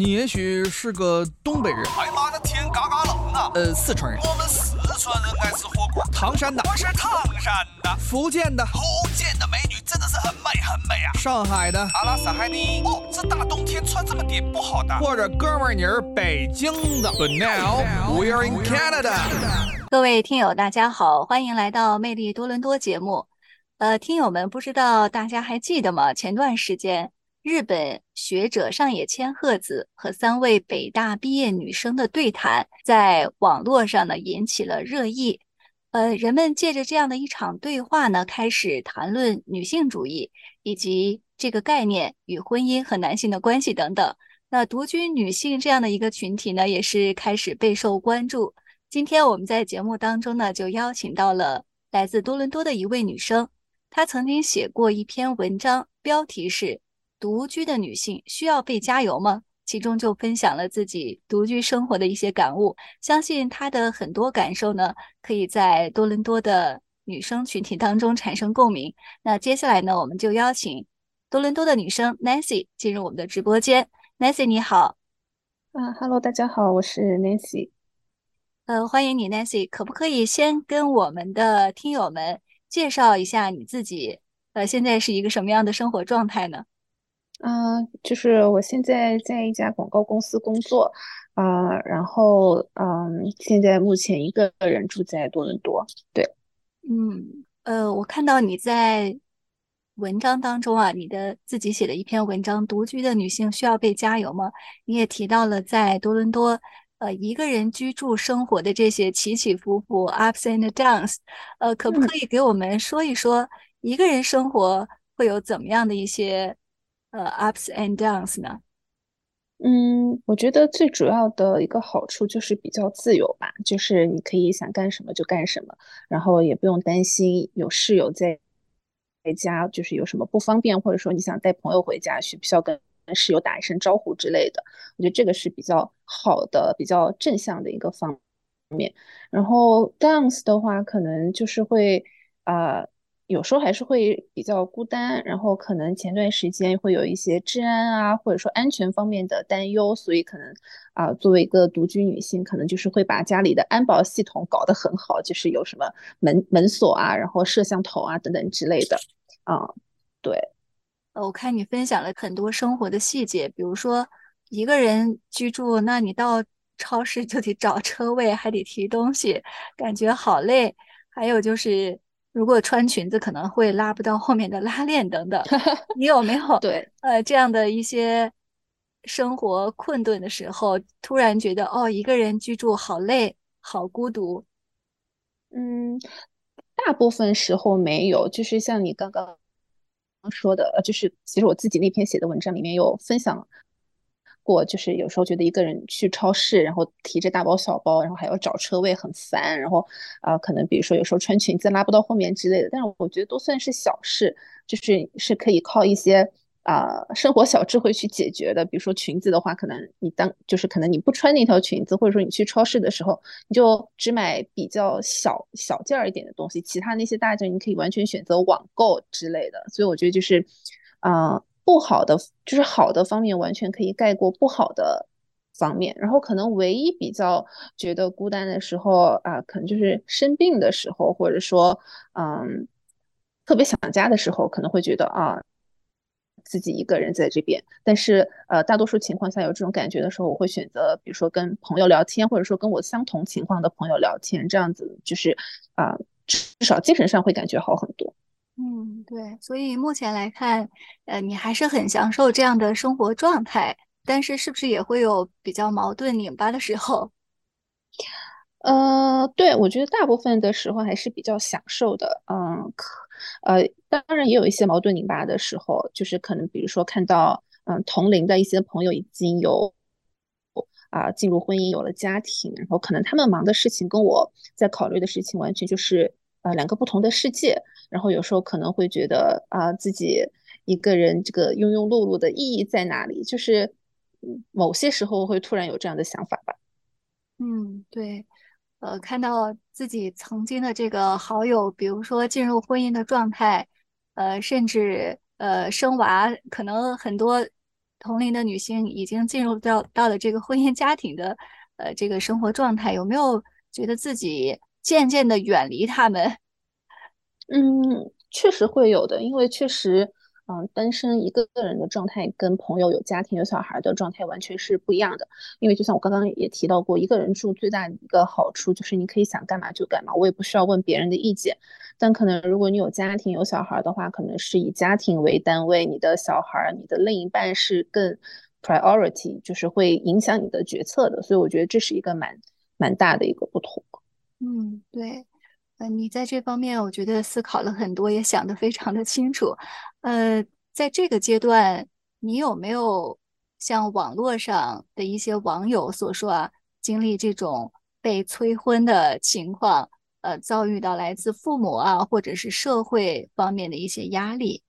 你也许是个东北人，哎妈的天嘎嘎冷啊！呃，四川人，我们四川人爱吃火锅。唐山的，我是唐山的，福建的，福建的美女真的是很美很美啊。上海的，阿拉斯海尼。哦，这大冬天穿这么点不好的。或者哥们儿你是北京的。But now we are in Canada。各位听友，大家好，欢迎来到《魅力多伦多》节目。呃，听友们，不知道大家还记得吗？前段时间。日本学者上野千鹤子和三位北大毕业女生的对谈，在网络上呢引起了热议。呃，人们借着这样的一场对话呢，开始谈论女性主义以及这个概念与婚姻和男性的关系等等。那独居女性这样的一个群体呢，也是开始备受关注。今天我们在节目当中呢，就邀请到了来自多伦多的一位女生，她曾经写过一篇文章，标题是。独居的女性需要被加油吗？其中就分享了自己独居生活的一些感悟，相信她的很多感受呢，可以在多伦多的女生群体当中产生共鸣。那接下来呢，我们就邀请多伦多的女生 Nancy 进入我们的直播间。Nancy 你好，啊，Hello，大家好，我是 Nancy，呃，欢迎你，Nancy，可不可以先跟我们的听友们介绍一下你自己？呃，现在是一个什么样的生活状态呢？嗯，就是我现在在一家广告公司工作，啊，然后嗯，现在目前一个人住在多伦多。对，嗯，呃，我看到你在文章当中啊，你的自己写的一篇文章《独居的女性需要被加油吗》？你也提到了在多伦多，呃，一个人居住生活的这些起起伏伏 （ups and downs）。呃，可不可以给我们说一说一个人生活会有怎么样的一些？呃，ups and downs 呢？嗯，我觉得最主要的一个好处就是比较自由吧，就是你可以想干什么就干什么，然后也不用担心有室友在在家，就是有什么不方便，或者说你想带朋友回家，需不需要跟室友打一声招呼之类的。我觉得这个是比较好的、比较正向的一个方面。然后 downs 的话，可能就是会啊。有时候还是会比较孤单，然后可能前段时间会有一些治安啊，或者说安全方面的担忧，所以可能啊，作为一个独居女性，可能就是会把家里的安保系统搞得很好，就是有什么门门锁啊，然后摄像头啊等等之类的啊。对，呃，我看你分享了很多生活的细节，比如说一个人居住，那你到超市就得找车位，还得提东西，感觉好累。还有就是。如果穿裙子可能会拉不到后面的拉链等等，你有没有对呃这样的一些生活困顿的时候，突然觉得哦一个人居住好累，好孤独？嗯，大部分时候没有，就是像你刚刚说的，呃，就是其实我自己那篇写的文章里面有分享。过就是有时候觉得一个人去超市，然后提着大包小包，然后还要找车位很烦，然后啊，可能比如说有时候穿裙子拉不到后面之类的，但是我觉得都算是小事，就是是可以靠一些啊生活小智慧去解决的。比如说裙子的话，可能你当就是可能你不穿那条裙子，或者说你去超市的时候，你就只买比较小小件儿一点的东西，其他那些大件你可以完全选择网购之类的。所以我觉得就是啊。不好的就是好的方面完全可以盖过不好的方面，然后可能唯一比较觉得孤单的时候啊，可能就是生病的时候，或者说嗯特别想家的时候，可能会觉得啊自己一个人在这边。但是呃大多数情况下有这种感觉的时候，我会选择比如说跟朋友聊天，或者说跟我相同情况的朋友聊天，这样子就是啊至少精神上会感觉好很多。嗯，对，所以目前来看，呃，你还是很享受这样的生活状态，但是是不是也会有比较矛盾拧巴的时候？呃，对，我觉得大部分的时候还是比较享受的。嗯，可，呃，当然也有一些矛盾拧巴的时候，就是可能比如说看到，嗯，同龄的一些朋友已经有啊进入婚姻，有了家庭，然后可能他们忙的事情跟我在考虑的事情完全就是。啊，两个不同的世界，然后有时候可能会觉得啊，自己一个人这个庸庸碌碌的意义在哪里？就是某些时候会突然有这样的想法吧。嗯，对，呃，看到自己曾经的这个好友，比如说进入婚姻的状态，呃，甚至呃生娃，可能很多同龄的女性已经进入到到了这个婚姻家庭的呃这个生活状态，有没有觉得自己渐渐的远离他们？嗯，确实会有的，因为确实。嗯，单身一个个人的状态跟朋友有家庭有小孩的状态完全是不一样的。因为就像我刚刚也提到过，一个人住最大的一个好处就是你可以想干嘛就干嘛，我也不需要问别人的意见。但可能如果你有家庭有小孩的话，可能是以家庭为单位，你的小孩、你的另一半是更 priority，就是会影响你的决策的。所以我觉得这是一个蛮蛮大的一个不同。嗯，对。呃，你在这方面，我觉得思考了很多，也想得非常的清楚。呃，在这个阶段，你有没有像网络上的一些网友所说啊，经历这种被催婚的情况？呃，遭遇到来自父母啊，或者是社会方面的一些压力？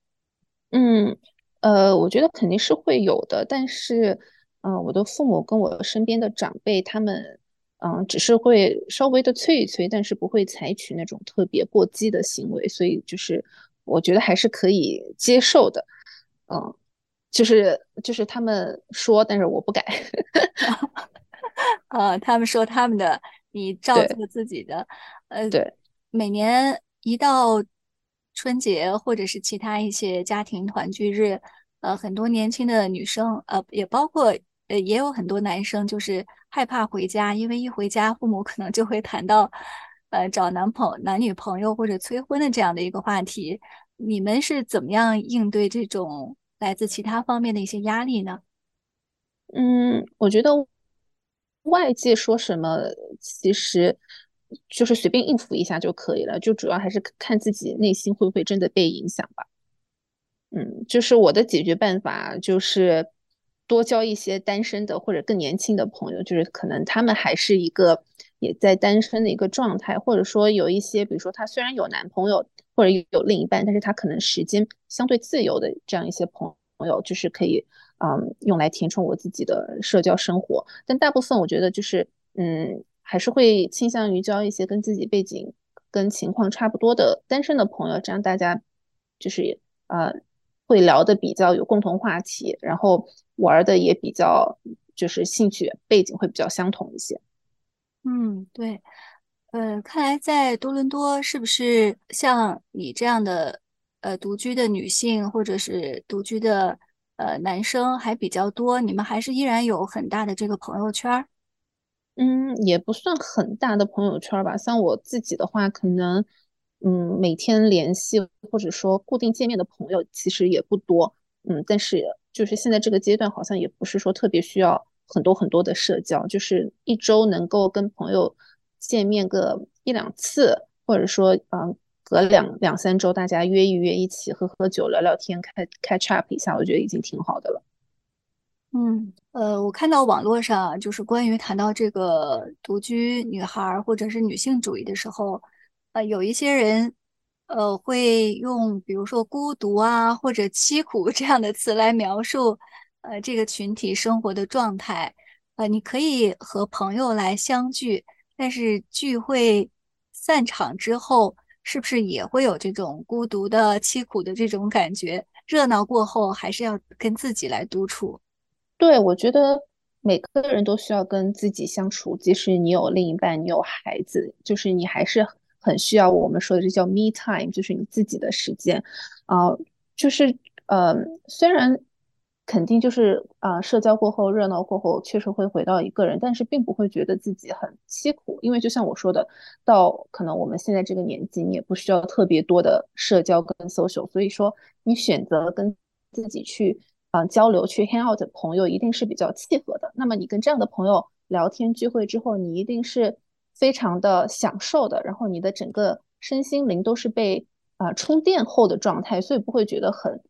嗯，呃，我觉得肯定是会有的，但是，嗯，我的父母跟我身边的长辈他们。嗯，只是会稍微的催一催，但是不会采取那种特别过激的行为，所以就是我觉得还是可以接受的。嗯，就是就是他们说，但是我不改。呃，他们说他们的，你照做自己的。呃，对。每年一到春节或者是其他一些家庭团聚日，呃，很多年轻的女生，呃，也包括。呃，也有很多男生就是害怕回家，因为一回家，父母可能就会谈到，呃，找男朋男女朋友或者催婚的这样的一个话题。你们是怎么样应对这种来自其他方面的一些压力呢？嗯，我觉得外界说什么，其实就是随便应付一下就可以了，就主要还是看自己内心会不会真的被影响吧。嗯，就是我的解决办法就是。多交一些单身的或者更年轻的朋友，就是可能他们还是一个也在单身的一个状态，或者说有一些，比如说他虽然有男朋友或者有另一半，但是他可能时间相对自由的这样一些朋朋友，就是可以嗯用来填充我自己的社交生活。但大部分我觉得就是嗯还是会倾向于交一些跟自己背景跟情况差不多的单身的朋友，这样大家就是呃。会聊的比较有共同话题，然后玩的也比较就是兴趣背景会比较相同一些。嗯，对，呃，看来在多伦多是不是像你这样的呃独居的女性或者是独居的呃男生还比较多？你们还是依然有很大的这个朋友圈？嗯，也不算很大的朋友圈吧。像我自己的话，可能。嗯，每天联系或者说固定见面的朋友其实也不多，嗯，但是就是现在这个阶段好像也不是说特别需要很多很多的社交，就是一周能够跟朋友见面个一两次，或者说嗯隔两两三周大家约一约一起喝喝酒聊聊天开 catch up 一下，我觉得已经挺好的了。嗯，呃，我看到网络上就是关于谈到这个独居女孩或者是女性主义的时候。呃，有一些人，呃，会用比如说孤独啊或者凄苦 这样的词来描述，呃，这个群体生活的状态。呃，你可以和朋友来相聚，但是聚会散场之后，是不是也会有这种孤独的、凄苦的这种感觉？热闹过后，还是要跟自己来独处。对，我觉得每个人都需要跟自己相处，即使你有另一半，你有孩子，就是你还是。很需要我们说的这叫 me time，就是你自己的时间，啊，就是呃，虽然肯定就是啊，社交过后热闹过后确实会回到一个人，但是并不会觉得自己很凄苦，因为就像我说的，到可能我们现在这个年纪，你也不需要特别多的社交跟 social，所以说你选择跟自己去啊交流去 hang out 的朋友一定是比较契合的。那么你跟这样的朋友聊天聚会之后，你一定是。非常的享受的，然后你的整个身心灵都是被啊充电后的状态，所以不会觉得很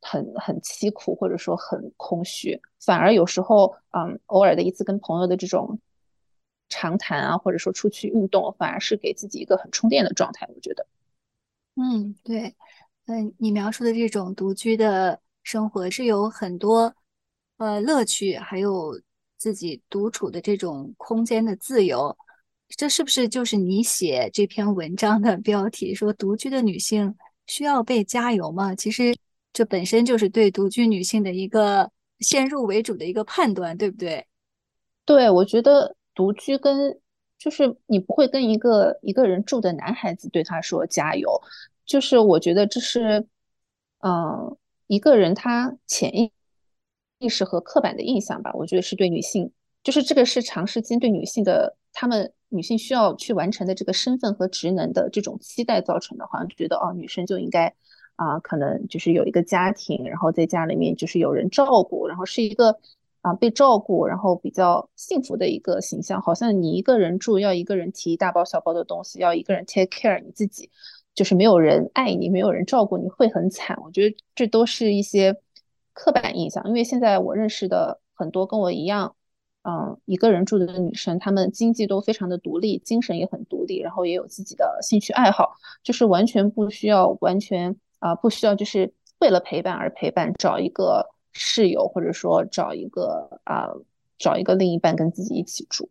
很很凄苦，或者说很空虚，反而有时候嗯偶尔的一次跟朋友的这种长谈啊，或者说出去运动，反而是给自己一个很充电的状态。我觉得，嗯，对，嗯，你描述的这种独居的生活是有很多呃乐趣，还有。自己独处的这种空间的自由，这是不是就是你写这篇文章的标题？说独居的女性需要被加油吗？其实这本身就是对独居女性的一个先入为主的一个判断，对不对？对，我觉得独居跟就是你不会跟一个一个人住的男孩子对他说加油，就是我觉得这是，嗯，一个人他潜意意识和刻板的印象吧，我觉得是对女性，就是这个是长时间对女性的，她们女性需要去完成的这个身份和职能的这种期待造成的，好像就觉得哦，女生就应该啊，可能就是有一个家庭，然后在家里面就是有人照顾，然后是一个啊被照顾，然后比较幸福的一个形象，好像你一个人住要一个人提大包小包的东西，要一个人 take care 你自己，就是没有人爱你，没有人照顾你会很惨。我觉得这都是一些。刻板印象，因为现在我认识的很多跟我一样，嗯，一个人住的女生，她们经济都非常的独立，精神也很独立，然后也有自己的兴趣爱好，就是完全不需要，完全啊不需要，就是为了陪伴而陪伴，找一个室友，或者说找一个啊找一个另一半跟自己一起住。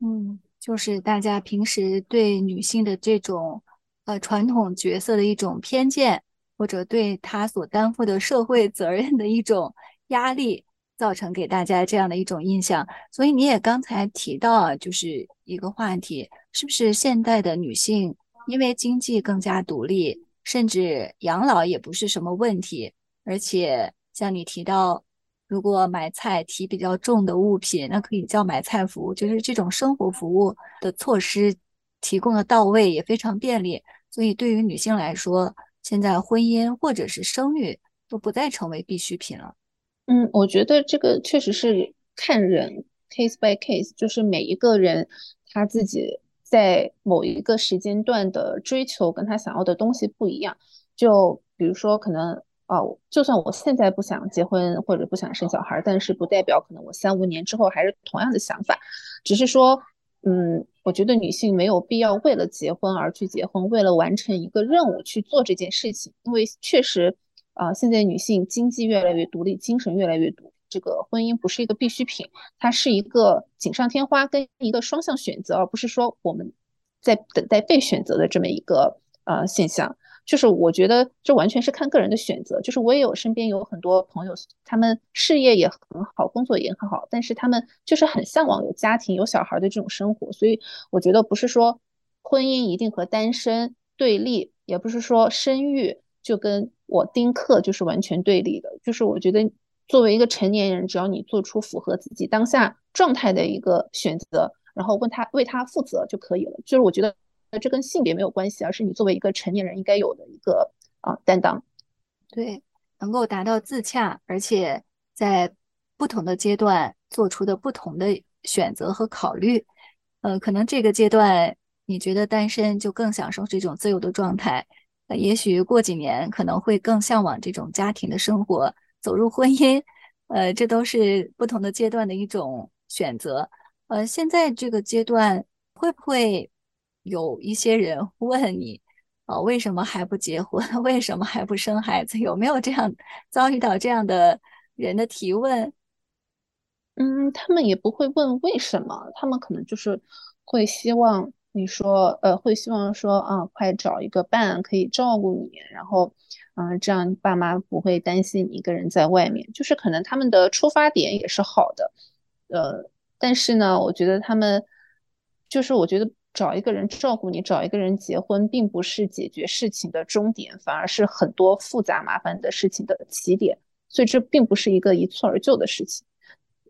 嗯，就是大家平时对女性的这种呃传统角色的一种偏见。或者对他所担负的社会责任的一种压力，造成给大家这样的一种印象。所以你也刚才提到，就是一个话题，是不是现代的女性因为经济更加独立，甚至养老也不是什么问题？而且像你提到，如果买菜提比较重的物品，那可以叫买菜服务，就是这种生活服务的措施提供的到位，也非常便利。所以对于女性来说，现在婚姻或者是生育都不再成为必需品了。嗯，我觉得这个确实是看人，case by case，就是每一个人他自己在某一个时间段的追求跟他想要的东西不一样。就比如说，可能哦，就算我现在不想结婚或者不想生小孩，但是不代表可能我三五年之后还是同样的想法，只是说。嗯，我觉得女性没有必要为了结婚而去结婚，为了完成一个任务去做这件事情。因为确实，啊，现在女性经济越来越独立，精神越来越独，这个婚姻不是一个必需品，它是一个锦上添花跟一个双向选择，而不是说我们在等待被选择的这么一个呃现象。就是我觉得这完全是看个人的选择。就是我也有身边有很多朋友，他们事业也很好，工作也很好，但是他们就是很向往有家庭、有小孩的这种生活。所以我觉得不是说婚姻一定和单身对立，也不是说生育就跟我丁克就是完全对立的。就是我觉得作为一个成年人，只要你做出符合自己当下状态的一个选择，然后问他为他负责就可以了。就是我觉得。这跟性别没有关系，而是你作为一个成年人应该有的一个啊担当。对，能够达到自洽，而且在不同的阶段做出的不同的选择和考虑。呃，可能这个阶段你觉得单身就更享受这种自由的状态，呃，也许过几年可能会更向往这种家庭的生活，走入婚姻。呃，这都是不同的阶段的一种选择。呃，现在这个阶段会不会？有一些人问你，啊，为什么还不结婚？为什么还不生孩子？有没有这样遭遇到这样的人的提问？嗯，他们也不会问为什么，他们可能就是会希望你说，呃，会希望说，啊，快找一个伴可以照顾你，然后，嗯，这样爸妈不会担心你一个人在外面。就是可能他们的出发点也是好的，呃，但是呢，我觉得他们，就是我觉得。找一个人照顾你，找一个人结婚，并不是解决事情的终点，反而是很多复杂麻烦的事情的起点。所以这并不是一个一蹴而就的事情。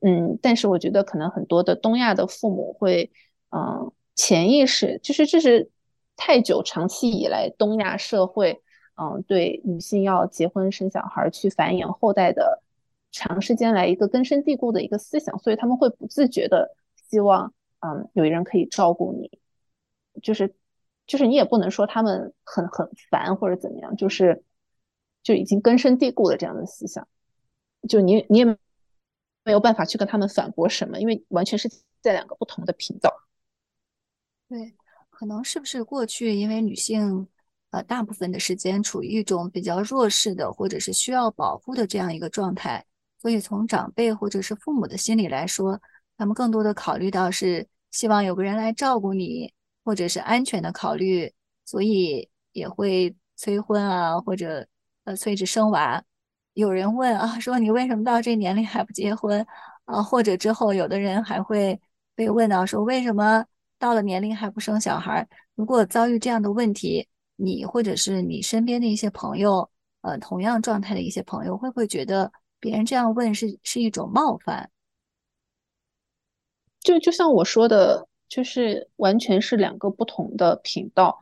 嗯，但是我觉得可能很多的东亚的父母会，嗯，潜意识就是这是太久长期以来东亚社会，嗯，对女性要结婚生小孩去繁衍后代的长时间来一个根深蒂固的一个思想，所以他们会不自觉的希望，嗯，有人可以照顾你。就是，就是你也不能说他们很很烦或者怎么样，就是就已经根深蒂固的这样的思想，就你你也没有办法去跟他们反驳什么，因为完全是在两个不同的频道。对，可能是不是过去因为女性呃大部分的时间处于一种比较弱势的或者是需要保护的这样一个状态，所以从长辈或者是父母的心理来说，他们更多的考虑到是希望有个人来照顾你。或者是安全的考虑，所以也会催婚啊，或者呃催着生娃。有人问啊，说你为什么到这年龄还不结婚啊？或者之后有的人还会被问到说，为什么到了年龄还不生小孩？如果遭遇这样的问题，你或者是你身边的一些朋友，呃，同样状态的一些朋友，会不会觉得别人这样问是是一种冒犯？就就像我说的，就是完全是两个不同的频道。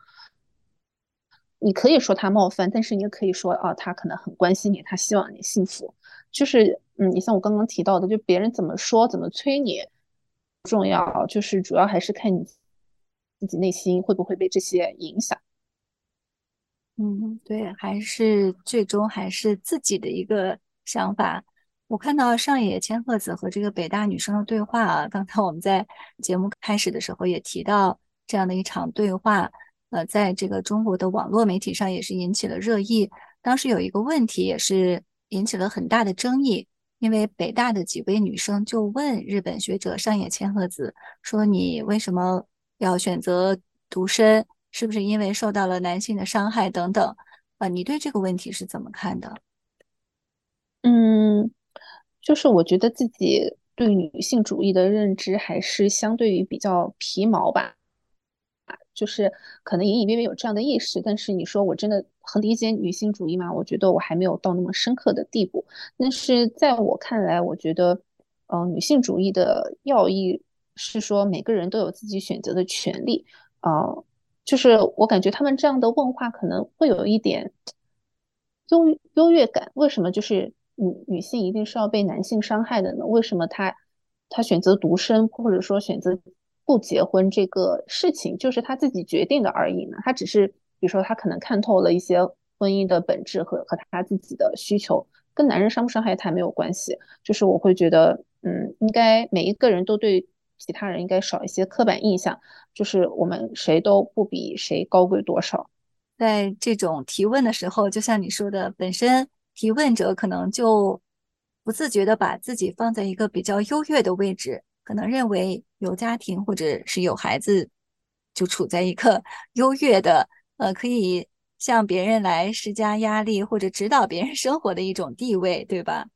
你可以说他冒犯，但是你也可以说啊，他可能很关心你，他希望你幸福。就是，嗯，你像我刚刚提到的，就别人怎么说、怎么催你重要，就是主要还是看你自己内心会不会被这些影响。嗯，对，还是最终还是自己的一个想法。我看到上野千鹤子和这个北大女生的对话啊，刚才我们在节目开始的时候也提到这样的一场对话。呃，在这个中国的网络媒体上也是引起了热议。当时有一个问题也是引起了很大的争议，因为北大的几位女生就问日本学者上野千鹤子说：“你为什么要选择独身？是不是因为受到了男性的伤害等等？”啊，你对这个问题是怎么看的？嗯，就是我觉得自己对女性主义的认知还是相对于比较皮毛吧。啊就是可能隐隐约约有这样的意识，但是你说我真的很理解女性主义吗？我觉得我还没有到那么深刻的地步。但是在我看来，我觉得，嗯，女性主义的要义是说每个人都有自己选择的权利。啊，就是我感觉他们这样的问话可能会有一点 优优越感。为什么就是女女性一定是要被男性伤害的呢？为什么她她选择独身，或者说选择？不结婚这个事情就是她自己决定的而已呢。她只是，比如说她可能看透了一些婚姻的本质和和她自己的需求，跟男人伤不伤害她没有关系。就是我会觉得，嗯，应该每一个人都对其他人应该少一些刻板印象，就是我们谁都不比谁高贵多少。在这种提问的时候，就像你说的，本身提问者可能就不自觉的把自己放在一个比较优越的位置。可能认为有家庭或者是有孩子，就处在一个 优越的，呃，可以向别人来施加压力或者指导别人生活的一种地位，对吧？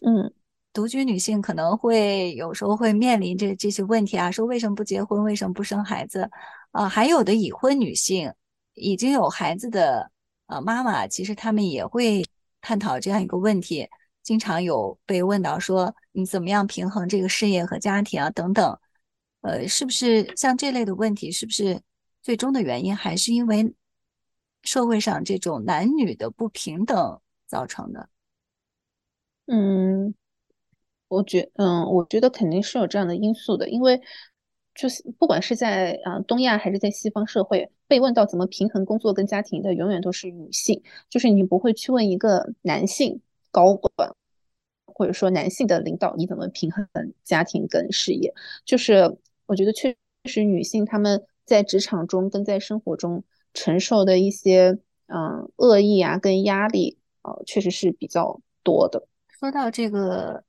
嗯，独居女性可能会有时候会面临这这些问题啊，说为什么不结婚，为什么不生孩子？啊，还有的已婚女性已经有孩子的呃妈妈，其实她们也会探讨这样一个问题。经常有被问到说你怎么样平衡这个事业和家庭啊等等，呃，是不是像这类的问题，是不是最终的原因还是因为社会上这种男女的不平等造成的？嗯，我觉嗯，我觉得肯定是有这样的因素的，因为就是不管是在啊东亚还是在西方社会，被问到怎么平衡工作跟家庭的，永远都是女性，就是你不会去问一个男性。高管或者说男性的领导，你怎么平衡家庭跟事业？就是我觉得确实女性她们在职场中跟在生活中承受的一些嗯恶意啊跟压力呃确实是比较多的。说到这个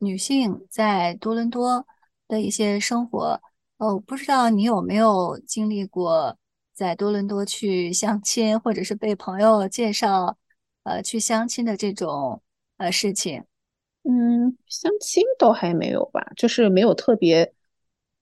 女性在多伦多的一些生活，哦，不知道你有没有经历过在多伦多去相亲，或者是被朋友介绍？呃，去相亲的这种呃事情，嗯，相亲倒还没有吧，就是没有特别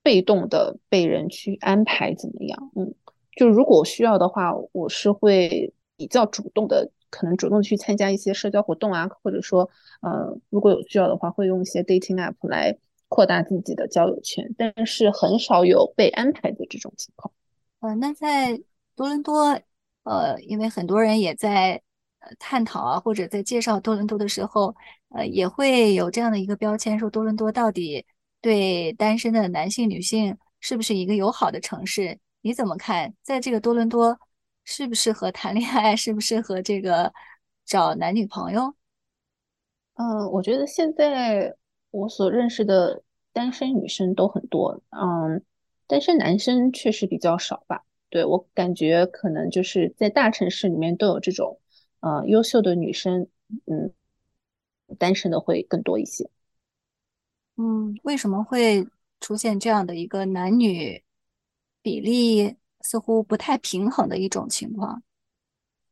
被动的被人去安排怎么样，嗯，就如果需要的话，我是会比较主动的，可能主动去参加一些社交活动啊，或者说，呃，如果有需要的话，会用一些 dating app 来扩大自己的交友圈，但是很少有被安排的这种情况。呃，那在多伦多，呃，因为很多人也在呃。探讨啊，或者在介绍多伦多的时候，呃，也会有这样的一个标签，说多伦多到底对单身的男性、女性是不是一个友好的城市？你怎么看？在这个多伦多，适不适合谈恋爱？适不适合这个找男女朋友？嗯，我觉得现在我所认识的单身女生都很多，嗯，单身男生确实比较少吧。对我感觉，可能就是在大城市里面都有这种。呃，优秀的女生，嗯，单身的会更多一些。嗯，为什么会出现这样的一个男女比例似乎不太平衡的一种情况？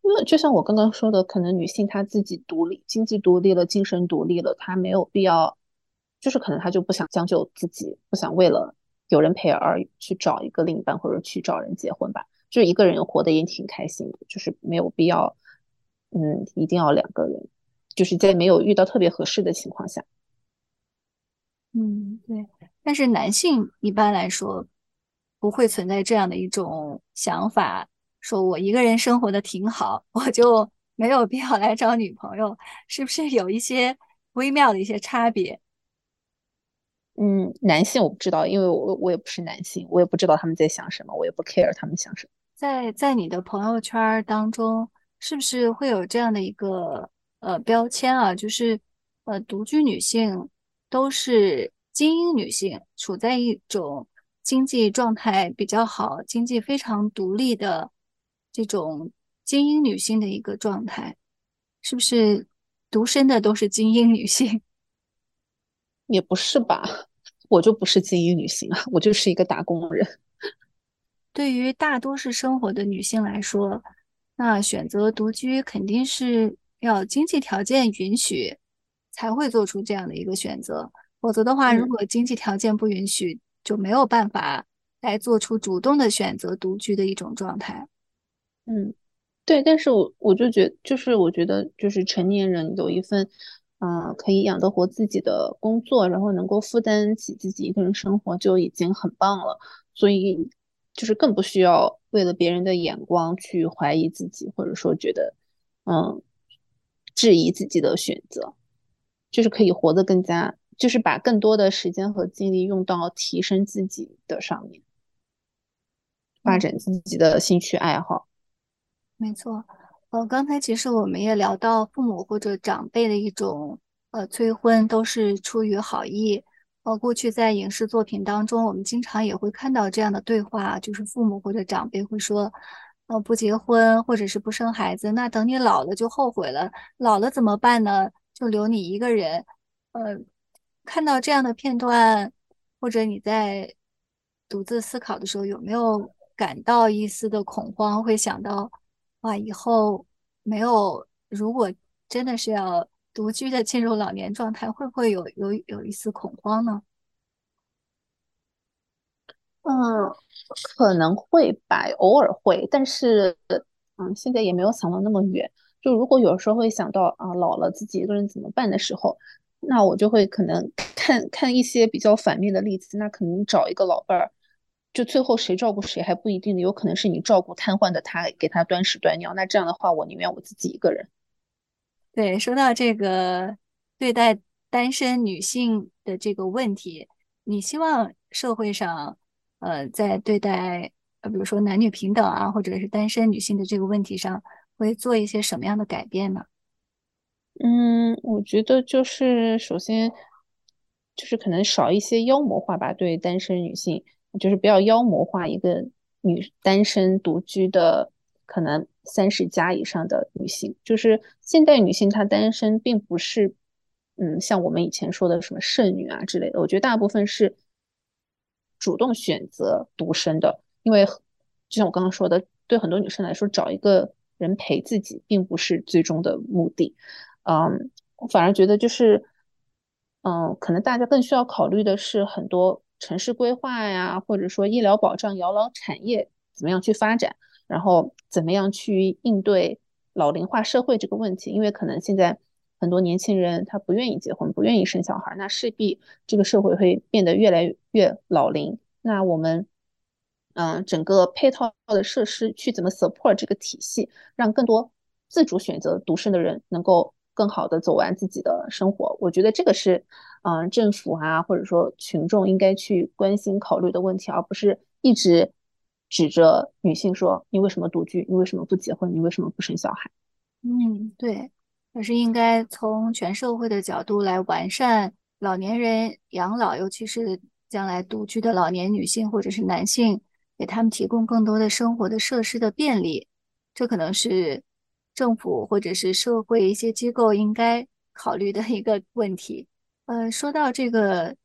因为就像我刚刚说的，可能女性她自己独立、经济独立了、精神独立了，她没有必要，就是可能他就不想将就自己，不想为了有人陪而去找一个另一半或者去找人结婚吧。就是一个人活得也挺开心的，就是没有必要，嗯，一定要两个人，就是在没有遇到特别合适的情况下。嗯，对。但是男性一般来说不会存在这样的一种想法，说我一个人生活的挺好，我就没有必要来找女朋友，是不是有一些微妙的一些差别？嗯，男性我不知道，因为我我也不是男性，我也不知道他们在想什么，我也不 care 他们想什么。在在你的朋友圈当中，是不是会有这样的一个呃标签啊？就是呃独居女性都是精英女性，处在一种经济状态比较好、经济非常独立的这种精英女性的一个状态，是不是独身的都是精英女性？也不是吧，我就不是精英女性啊，我就是一个打工人。对于大多数生活的女性来说，那选择独居肯定是要经济条件允许才会做出这样的一个选择。否则的话，如果经济条件不允许，就没有办法来做出主动的选择独居的一种状态。嗯，对。但是我我就觉，就是我觉得，就是成年人有一份，嗯，可以养得活自己的工作，然后能够负担起自己一个人生活，就已经很棒了。所以。就是更不需要为了别人的眼光去怀疑自己，或者说觉得，嗯，质疑自己的选择，就是可以活得更加，就是把更多的时间和精力用到提升自己的上面，发展自己的兴趣爱好。没错，呃，刚才其实我们也聊到父母或者长辈的一种呃催婚，都是出于好意。呃，过去在影视作品当中，我们经常也会看到这样的对话，就是父母或者长辈会说：“呃，不结婚或者是不生孩子，那等你老了就后悔了。老了怎么办呢？就留你一个人。”呃，看到这样的片段，或者你在独自思考的时候，有没有感到一丝的恐慌？会想到，哇，以后没有，如果真的是要。独居的进入老年状态，会不会有有有一丝恐慌呢？嗯，可能会吧，偶尔会，但是嗯，现在也没有想到那么远。就如果有时候会想到啊，老了自己一个人怎么办的时候，那我就会可能看看一些比较反面的例子。那可能找一个老伴儿，就最后谁照顾谁还不一定，有可能是你照顾瘫痪的他，给他端屎端尿。那这样的话，我宁愿我自己一个人。对，说到这个对待单身女性的这个问题，你希望社会上，呃，在对待呃，比如说男女平等啊，或者是单身女性的这个问题上，会做一些什么样的改变呢？嗯，我觉得就是首先就是可能少一些妖魔化吧，对单身女性，就是不要妖魔化一个女单身独居的。可能三十加以上的女性，就是现代女性，她单身并不是，嗯，像我们以前说的什么剩女啊之类的。我觉得大部分是主动选择独身的，因为就像我刚刚说的，对很多女生来说，找一个人陪自己并不是最终的目的。嗯，我反而觉得就是，嗯，可能大家更需要考虑的是很多城市规划呀，或者说医疗保障、养老产业怎么样去发展。然后怎么样去应对老龄化社会这个问题？因为可能现在很多年轻人他不愿意结婚，不愿意生小孩，那势必这个社会会变得越来越老龄。那我们，嗯，整个配套的设施去怎么 support 这个体系，让更多自主选择独生的人能够更好的走完自己的生活？我觉得这个是，嗯，政府啊，或者说群众应该去关心考虑的问题，而不是一直。指着女性说：“你为什么独居？你为什么不结婚？你为什么不生小孩？”嗯，对，而是应该从全社会的角度来完善老年人养老，尤其是将来独居的老年女性或者是男性，给他们提供更多的生活的设施的便利。这可能是政府或者是社会一些机构应该考虑的一个问题。呃，说到这个。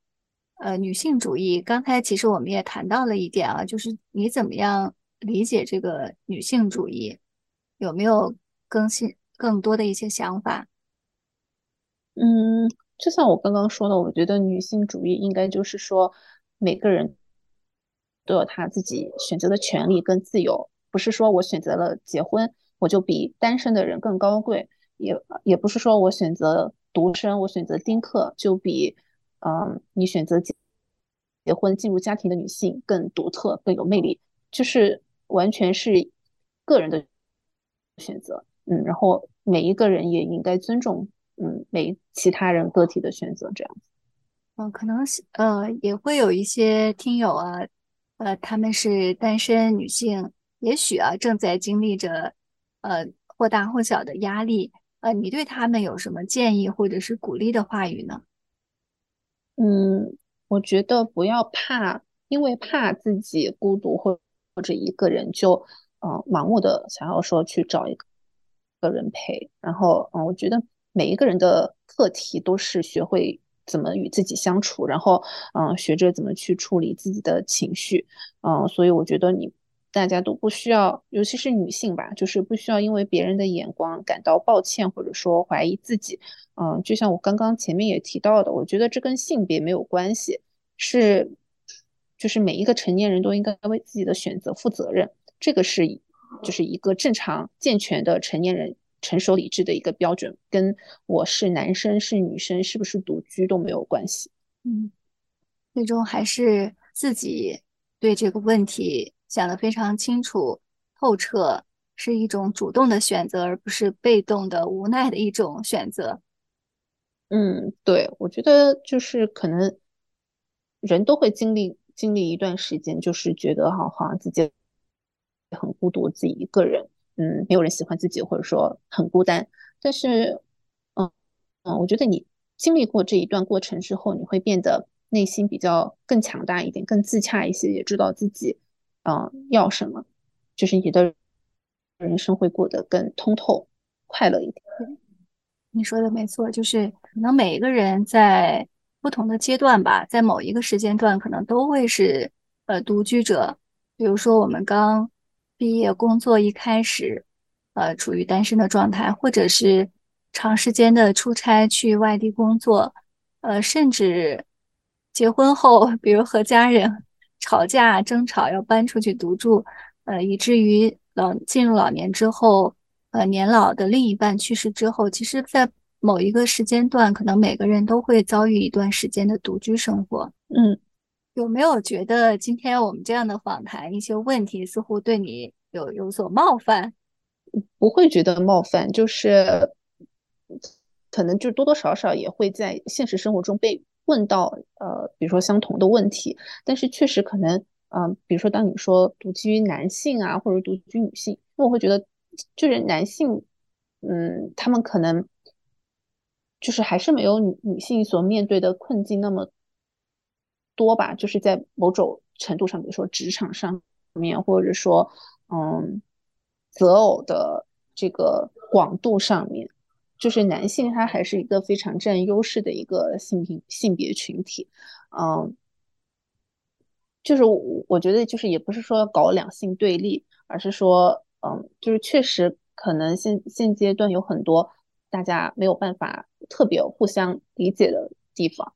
呃，女性主义，刚才其实我们也谈到了一点啊，就是你怎么样理解这个女性主义？有没有更新更多的一些想法？嗯，就像我刚刚说的，我觉得女性主义应该就是说，每个人都有他自己选择的权利跟自由，不是说我选择了结婚，我就比单身的人更高贵，也也不是说我选择独身，我选择丁克就比，嗯，你选择结婚进入家庭的女性更独特、更有魅力，就是完全是个人的选择，嗯，然后每一个人也应该尊重。嗯，每其他人个体的选择这样子，嗯，可能是呃也会有一些听友啊，呃，他们是单身女性，也许啊正在经历着呃或大或小的压力，呃，你对他们有什么建议或者是鼓励的话语呢？嗯，我觉得不要怕，因为怕自己孤独或或者一个人就嗯盲目的想要说去找一个人陪，然后嗯，我觉得。每一个人的课题都是学会怎么与自己相处，然后嗯，学着怎么去处理自己的情绪，嗯，所以我觉得你大家都不需要，尤其是女性吧，就是不需要因为别人的眼光感到抱歉或者说怀疑自己，嗯，就像我刚刚前面也提到的，我觉得这跟性别没有关系，是就是每一个成年人都应该为自己的选择负责任，这个是就是一个正常健全的成年人。成熟理智的一个标准，跟我是男生是女生，是不是独居都没有关系。嗯，最终还是自己对这个问题想得非常清楚透彻，是一种主动的选择，而不是被动的无奈的一种选择。嗯，对，我觉得就是可能人都会经历经历一段时间，就是觉得好好像自己很孤独，自己一个人。嗯，没有人喜欢自己，或者说很孤单。但是，嗯嗯，我觉得你经历过这一段过程之后，你会变得内心比较更强大一点，更自洽一些，也知道自己嗯要什么，就是你的人生会过得更通透、快乐一点。你说的没错，就是可能每一个人在不同的阶段吧，在某一个时间段，可能都会是呃独居者。比如说我们刚。毕业工作一开始，呃，处于单身的状态，或者是长时间的出差去外地工作，呃，甚至结婚后，比如和家人吵架争吵要搬出去独住，呃，以至于老进入老年之后，呃，年老的另一半去世之后，其实，在某一个时间段，可能每个人都会遭遇一段时间的独居生活。嗯。有没有觉得今天我们这样的访谈，一些问题似乎对你有有所冒犯？不会觉得冒犯，就是可能就多多少少也会在现实生活中被问到，呃，比如说相同的问题。但是确实可能，嗯，比如说当你说独居男性啊，或者独居女性，那我会觉得就是男性，嗯，他们可能就是还是没有女女性所面对的困境那么。多吧，就是在某种程度上，比如说职场上面，或者说，嗯，择偶的这个广度上面，就是男性他还是一个非常占优势的一个性别性别群体，嗯，就是我我觉得就是也不是说搞两性对立，而是说，嗯，就是确实可能现现阶段有很多大家没有办法特别互相理解的地方，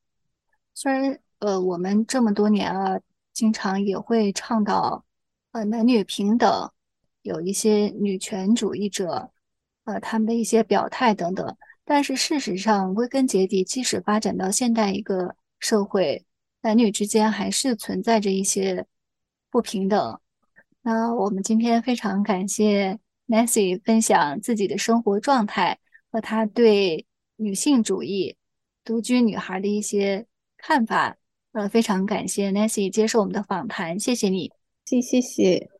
虽然。呃，我们这么多年了，经常也会倡导呃男女平等，有一些女权主义者，呃他们的一些表态等等。但是事实上，归根结底，即使发展到现代一个社会，男女之间还是存在着一些不平等。那我们今天非常感谢 Nancy 分享自己的生活状态和她对女性主义、独居女孩的一些看法。呃，非常感谢 Nancy 接受我们的访谈，谢谢你，谢谢谢。